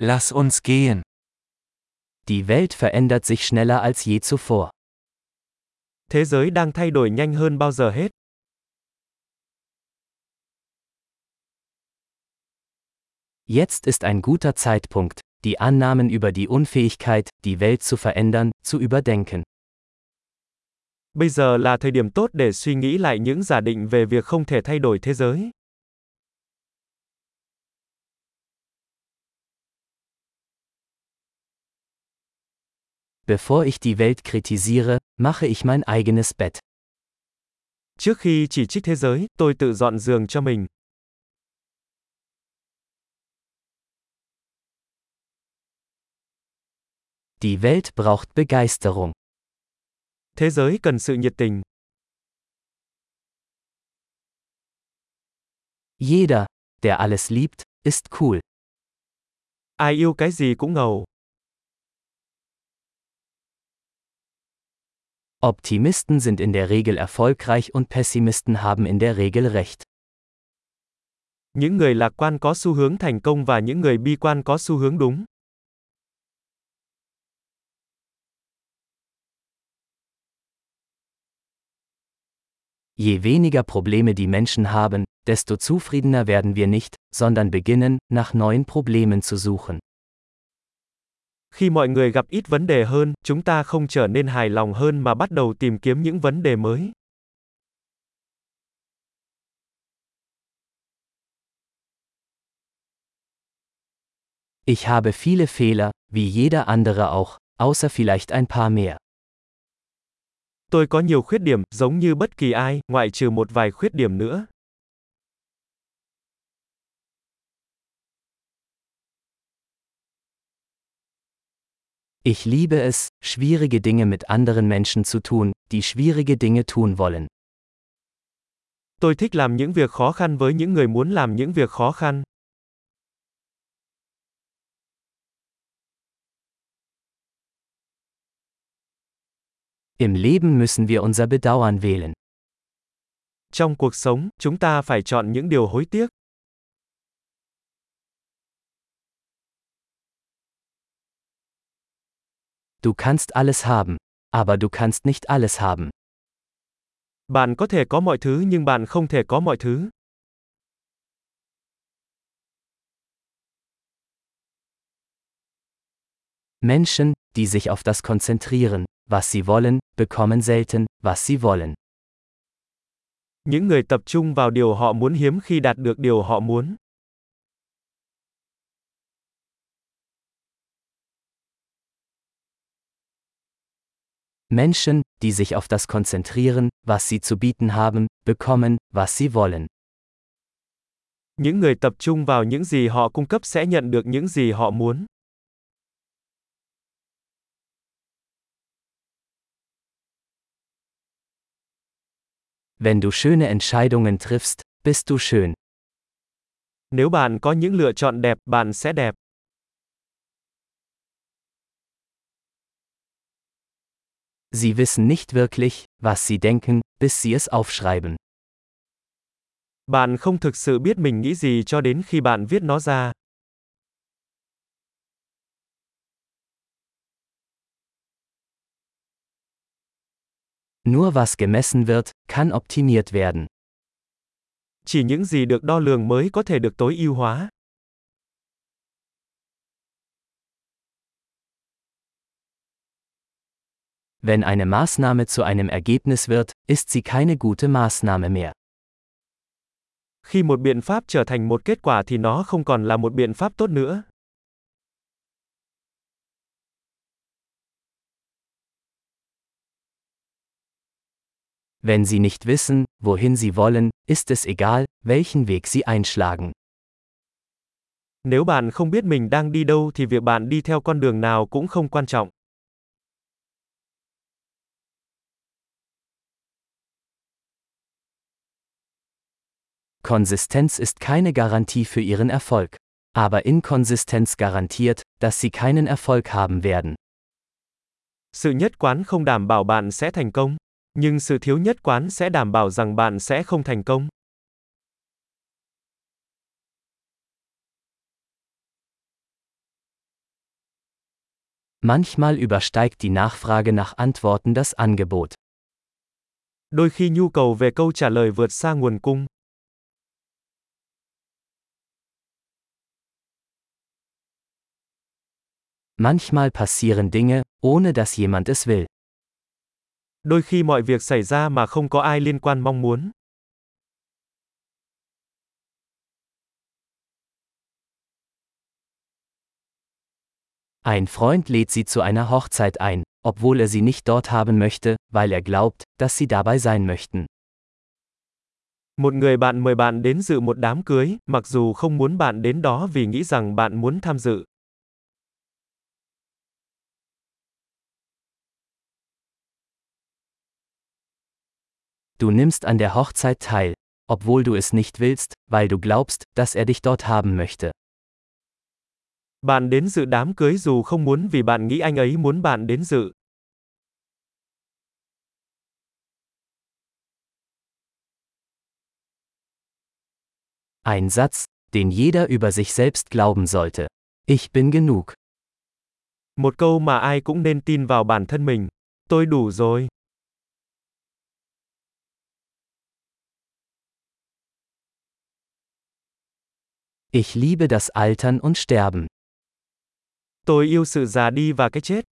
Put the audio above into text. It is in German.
Lass uns gehen. Die Welt verändert sich schneller als je zuvor. Thế giới đang thay đổi nhanh hơn bao giờ hết. Jetzt ist ein guter Zeitpunkt, die Annahmen über die Unfähigkeit, die Welt zu verändern, zu überdenken. Bây giờ là thời điểm tốt để suy nghĩ lại những giả định về việc không thể thay đổi thế giới. Bevor ich die Welt kritisiere, mache ich mein eigenes Bett. Trước khi chỉ trích thế giới, tôi tự dọn giường cho mình. Die Welt braucht Begeisterung. Thế giới cần sự nhiệt tình. Jeder, der alles liebt, ist cool. Ai yêu cái gì cũng ngầu. Optimisten sind in der Regel erfolgreich und Pessimisten haben in der Regel recht. Những người lạc quan có xu hướng thành công và những người bi quan có xu hướng đúng. Je weniger Probleme die Menschen haben, desto zufriedener werden wir nicht, sondern beginnen, nach neuen Problemen zu suchen. Khi mọi người gặp ít vấn đề hơn, chúng ta không trở nên hài lòng hơn mà bắt đầu tìm kiếm những vấn đề mới. Ich habe viele Fehler, wie jeder andere auch, außer vielleicht ein paar mehr. Tôi có nhiều khuyết điểm, giống như bất kỳ ai, ngoại trừ một vài khuyết điểm nữa. Ich liebe es, schwierige Dinge mit anderen Menschen zu tun, die schwierige Dinge tun wollen. Tôi thích làm những việc khó khăn với những người muốn làm những việc khó khăn. Im Leben müssen wir unser Bedauern wählen. Trong cuộc sống, chúng ta phải chọn những điều hối tiếc. Du kannst alles haben, aber du kannst nicht alles haben. Bạn có thể có mọi thứ nhưng bạn không thể có mọi thứ. Menschen, die sich auf das konzentrieren, was sie wollen, bekommen selten, was sie wollen. Những người tập trung vào điều họ muốn hiếm khi đạt được điều họ muốn. Menschen, die sich auf das konzentrieren, was sie zu bieten haben, bekommen, was sie wollen. Những người tập trung vào những gì họ cung cấp sẽ nhận được những gì họ muốn. Wenn du schöne Entscheidungen triffst, bist du schön. Nếu bạn có những lựa chọn đẹp, bạn sẽ đẹp. Sie wissen nicht wirklich, was sie denken, bis sie es aufschreiben. Bạn không thực sự biết mình nghĩ gì cho đến khi bạn viết nó ra. Nur was gemessen wird, kann optimiert werden. Chỉ những gì được đo lường mới có thể được tối ưu hóa. Wenn eine Maßnahme zu einem Ergebnis wird, ist sie keine gute Maßnahme mehr. Khi một biện pháp trở thành một kết quả thì nó không còn là một biện pháp tốt nữa. Wenn Sie nicht wissen, wohin Sie wollen, ist es egal, welchen Weg Sie einschlagen. Nếu bạn không biết mình đang đi đâu thì việc bạn đi theo con đường nào cũng không quan trọng. Konsistenz ist keine Garantie für Ihren Erfolg. Aber Inkonsistenz garantiert, dass Sie keinen Erfolg haben werden. Sự nhất quán không đảm bảo bạn sẽ thành công, nhưng sự thiếu nhất quán sẽ đảm bảo rằng bạn sẽ không thành công. Manchmal übersteigt die Nachfrage nach Antworten das Angebot. Đôi khi nhu cầu về câu trả lời vượt xa nguồn cung. Manchmal passieren Dinge, ohne dass jemand es will. Đôi khi mọi việc xảy ra mà không có ai liên quan mong muốn. Ein Freund lädt sie zu einer Hochzeit ein, obwohl er sie nicht dort haben möchte, weil er glaubt, dass sie dabei sein möchten. Một người bạn mời bạn đến dự một đám cưới, mặc dù không muốn bạn đến đó vì nghĩ rằng bạn muốn tham dự. Du nimmst an der Hochzeit teil, obwohl du es nicht willst, weil du glaubst, dass er dich dort haben möchte. Bạn đến dự đám cưới dù không muốn vì bạn nghĩ anh ấy muốn bạn đến dự. Ein Satz, den jeder über sich selbst glauben sollte. Ich bin genug. Một câu mà ai cũng nên tin vào bản thân mình. Tôi đủ rồi. Ich liebe das Altern und Sterben. Tôi yêu sự già đi và cái chết.